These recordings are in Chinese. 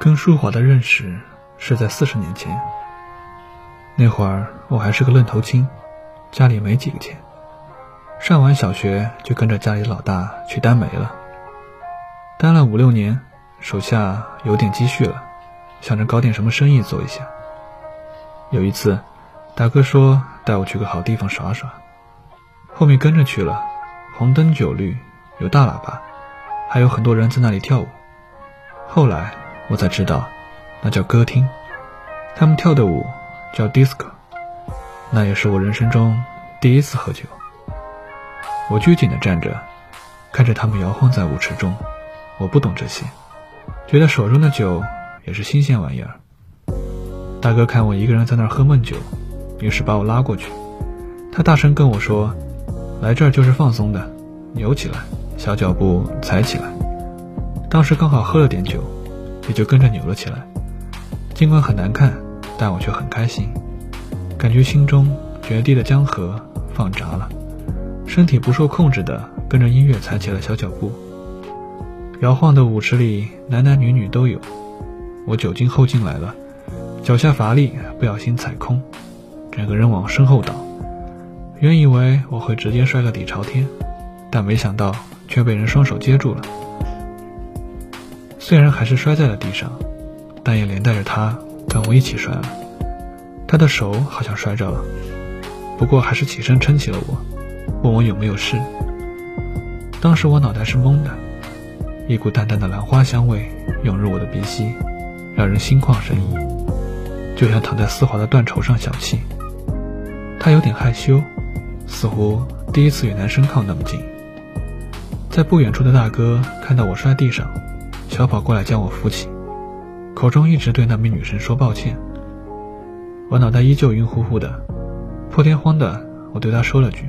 跟舒华的认识是在四十年前。那会儿我还是个愣头青，家里没几个钱，上完小学就跟着家里老大去担煤了。担了五六年，手下有点积蓄了，想着搞点什么生意做一下。有一次，大哥说带我去个好地方耍耍，后面跟着去了，红灯酒绿，有大喇叭，还有很多人在那里跳舞。后来我才知道，那叫歌厅，他们跳的舞叫 disco，那也是我人生中第一次喝酒。我拘谨地站着，看着他们摇晃在舞池中。我不懂这些，觉得手中的酒也是新鲜玩意儿。大哥看我一个人在那儿喝闷酒，于是把我拉过去。他大声跟我说：“来这儿就是放松的，扭起来，小脚步踩起来。”当时刚好喝了点酒，也就跟着扭了起来。尽管很难看，但我却很开心，感觉心中决堤的江河放闸了，身体不受控制的跟着音乐踩起了小脚步。摇晃的舞池里，男男女女都有。我酒精后劲来了。脚下乏力，不小心踩空，整个人往身后倒。原以为我会直接摔个底朝天，但没想到却被人双手接住了。虽然还是摔在了地上，但也连带着他跟我一起摔了。他的手好像摔着了，不过还是起身撑起了我，问我有没有事。当时我脑袋是懵的，一股淡淡的兰花香味涌入我的鼻息，让人心旷神怡。就像躺在丝滑的缎绸上小憩，他有点害羞，似乎第一次与男生靠那么近。在不远处的大哥看到我摔地上，小跑过来将我扶起，口中一直对那名女生说抱歉。我脑袋依旧晕乎乎的，破天荒的我对他说了句：“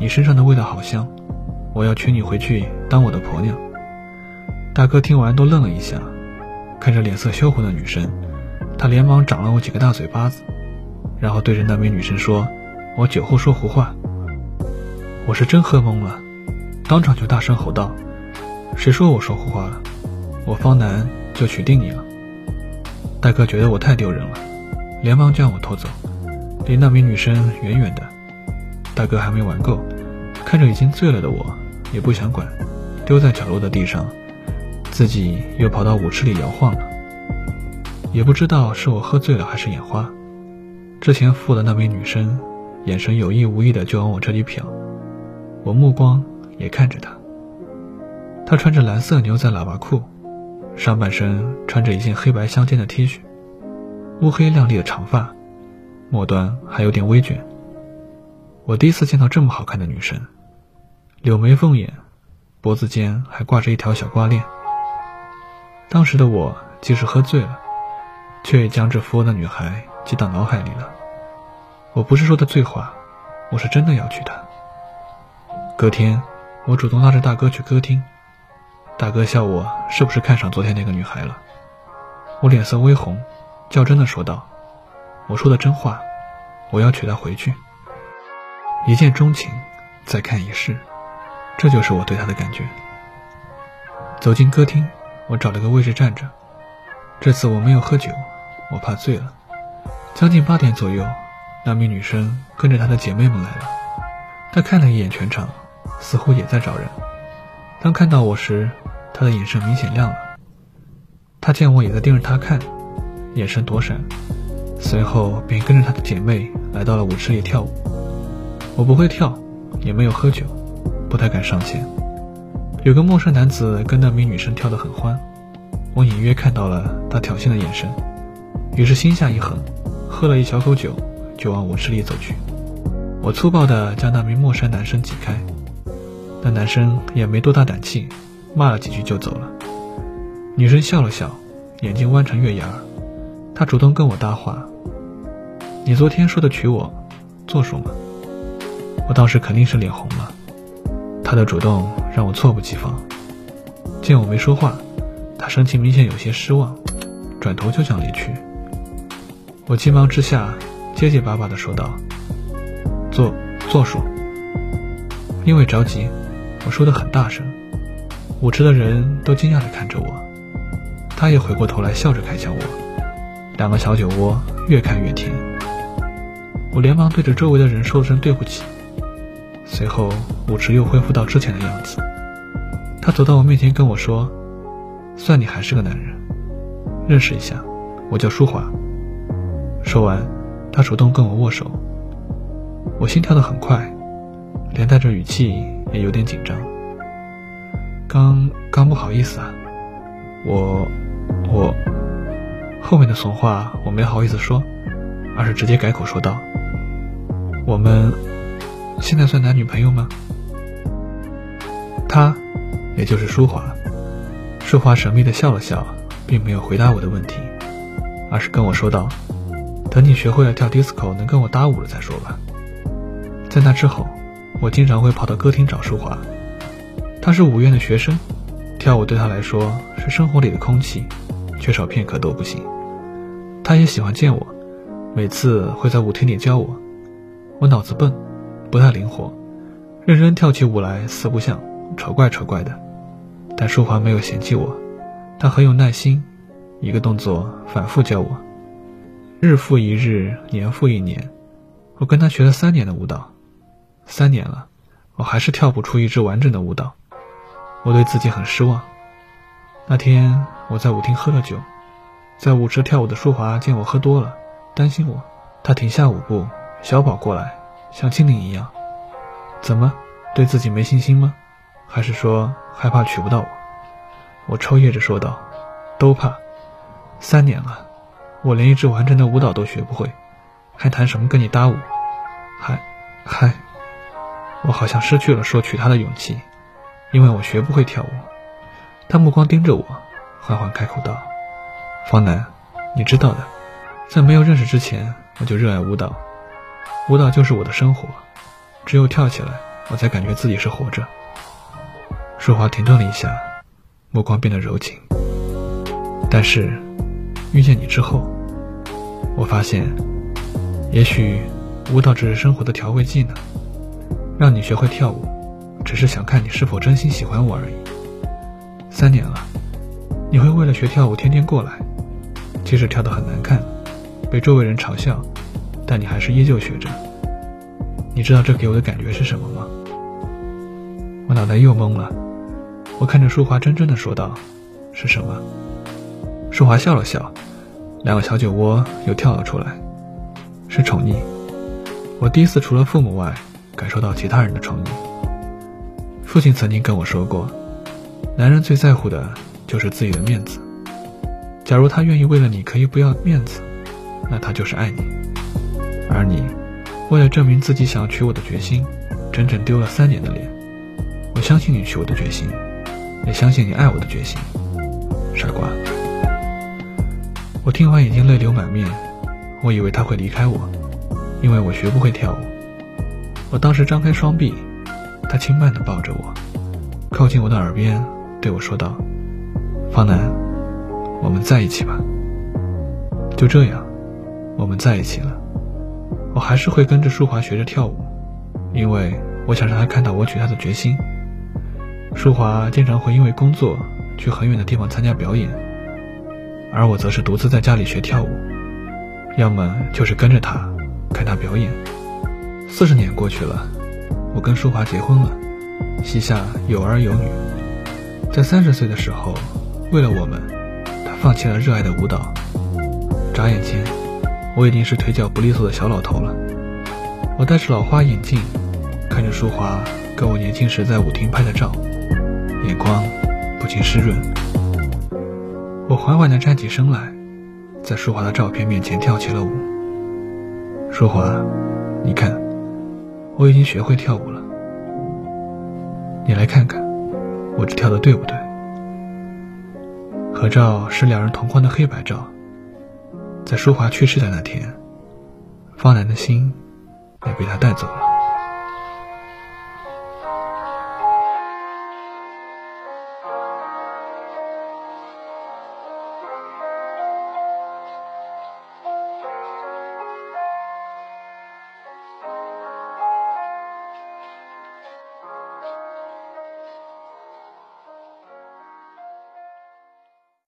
你身上的味道好香，我要娶你回去当我的婆娘。”大哥听完都愣了一下，看着脸色羞红的女生。他连忙掌了我几个大嘴巴子，然后对着那名女生说：“我酒后说胡话。”我是真喝懵了，当场就大声吼道：“谁说我说胡话了？我方南就娶定你了！”大哥觉得我太丢人了，连忙将我拖走，离那名女生远远的。大哥还没玩够，看着已经醉了的我，也不想管，丢在角落的地上，自己又跑到舞池里摇晃了。也不知道是我喝醉了还是眼花，之前扶的那名女生，眼神有意无意的就往我这里瞟，我目光也看着她。她穿着蓝色牛仔喇叭裤，上半身穿着一件黑白相间的 T 恤，乌黑亮丽的长发，末端还有点微卷。我第一次见到这么好看的女生，柳眉凤眼，脖子间还挂着一条小挂链。当时的我即使喝醉了。却也将这扶我的女孩记到脑海里了。我不是说的醉话，我是真的要娶她。隔天，我主动拉着大哥去歌厅，大哥笑我是不是看上昨天那个女孩了。我脸色微红，较真的说道：“我说的真话，我要娶她回去。一见钟情，再看一世，这就是我对她的感觉。”走进歌厅，我找了个位置站着。这次我没有喝酒，我怕醉了。将近八点左右，那名女生跟着她的姐妹们来了。她看了一眼全场，似乎也在找人。当看到我时，她的眼神明显亮了。她见我也在盯着她看，眼神躲闪，随后便跟着她的姐妹来到了舞池里跳舞。我不会跳，也没有喝酒，不太敢上前。有个陌生男子跟那名女生跳得很欢。我隐约看到了他挑衅的眼神，于是心下一横，喝了一小口酒，就往舞池里走去。我粗暴地将那名陌生男生挤开，那男生也没多大胆气，骂了几句就走了。女生笑了笑，眼睛弯成月牙儿，她主动跟我搭话：“你昨天说的娶我，作数吗？”我当时肯定是脸红了，她的主动让我猝不及防。见我没说话。他神情明显有些失望，转头就想离去。我急忙之下结结巴巴地说道：“做做数。”因为着急，我说的很大声，舞池的人都惊讶地看着我。他也回过头来笑着看向我，两个小酒窝越看越甜。我连忙对着周围的人说了声对不起，随后舞池又恢复到之前的样子。他走到我面前跟我说：“算你还是个男人，认识一下，我叫舒华。”说完，他主动跟我握手。我心跳得很快，连带着语气也有点紧张。刚刚不好意思啊，我。我后面的怂话我没好意思说，而是直接改口说道：“我们现在算男女朋友吗？”他，也就是舒华，舒华神秘的笑了笑，并没有回答我的问题，而是跟我说道：“等你学会了跳 disco，能跟我搭舞了再说吧。”在那之后，我经常会跑到歌厅找舒华，他是舞院的学生，跳舞对他来说是生活里的空气。缺少片刻都不行。他也喜欢见我，每次会在舞厅里教我。我脑子笨，不太灵活，认真跳起舞来四不像，丑怪丑怪的。但淑华没有嫌弃我，她很有耐心，一个动作反复教我，日复一日，年复一年。我跟她学了三年的舞蹈，三年了，我还是跳不出一支完整的舞蹈。我对自己很失望。那天我在舞厅喝了酒，在舞池跳舞的舒华见我喝多了，担心我，他停下舞步，小跑过来，像精灵一样。怎么，对自己没信心吗？还是说害怕娶不到我？我抽噎着说道：“都怕。三年了，我连一支完整的舞蹈都学不会，还谈什么跟你搭舞？还还……我好像失去了说娶她的勇气，因为我学不会跳舞。”他目光盯着我，缓缓开口道：“方南，你知道的，在没有认识之前，我就热爱舞蹈，舞蹈就是我的生活，只有跳起来，我才感觉自己是活着。”淑华停顿了一下，目光变得柔情。但是，遇见你之后，我发现，也许舞蹈只是生活的调味剂呢。让你学会跳舞，只是想看你是否真心喜欢我而已。三年了，你会为了学跳舞天天过来，即使跳得很难看，被周围人嘲笑，但你还是依旧学着。你知道这给我的感觉是什么吗？我脑袋又懵了。我看着淑华，怔怔地说道：“是什么？”淑华笑了笑，两个小酒窝又跳了出来。是宠溺。我第一次除了父母外，感受到其他人的宠溺。父亲曾经跟我说过。男人最在乎的就是自己的面子。假如他愿意为了你可以不要面子，那他就是爱你。而你，为了证明自己想要娶我的决心，整整丢了三年的脸。我相信你娶我的决心，也相信你爱我的决心，傻瓜。我听完已经泪流满面。我以为他会离开我，因为我学不会跳舞。我当时张开双臂，他轻慢地抱着我，靠近我的耳边。对我说道：“方南，我们在一起吧。”就这样，我们在一起了。我还是会跟着淑华学着跳舞，因为我想让她看到我娶她的决心。淑华经常会因为工作去很远的地方参加表演，而我则是独自在家里学跳舞，要么就是跟着她看她表演。四十年过去了，我跟淑华结婚了，膝下有儿有女。在三十岁的时候，为了我们，他放弃了热爱的舞蹈。眨眼间，我已经是腿脚不利索的小老头了。我戴着老花眼镜，看着淑华跟我年轻时在舞厅拍的照，眼眶不禁湿润。我缓缓地站起身来，在淑华的照片面前跳起了舞。淑华，你看，我已经学会跳舞了。你来看看。我这跳的对不对？合照是两人同框的黑白照，在淑华去世的那天，方南的心也被他带走了。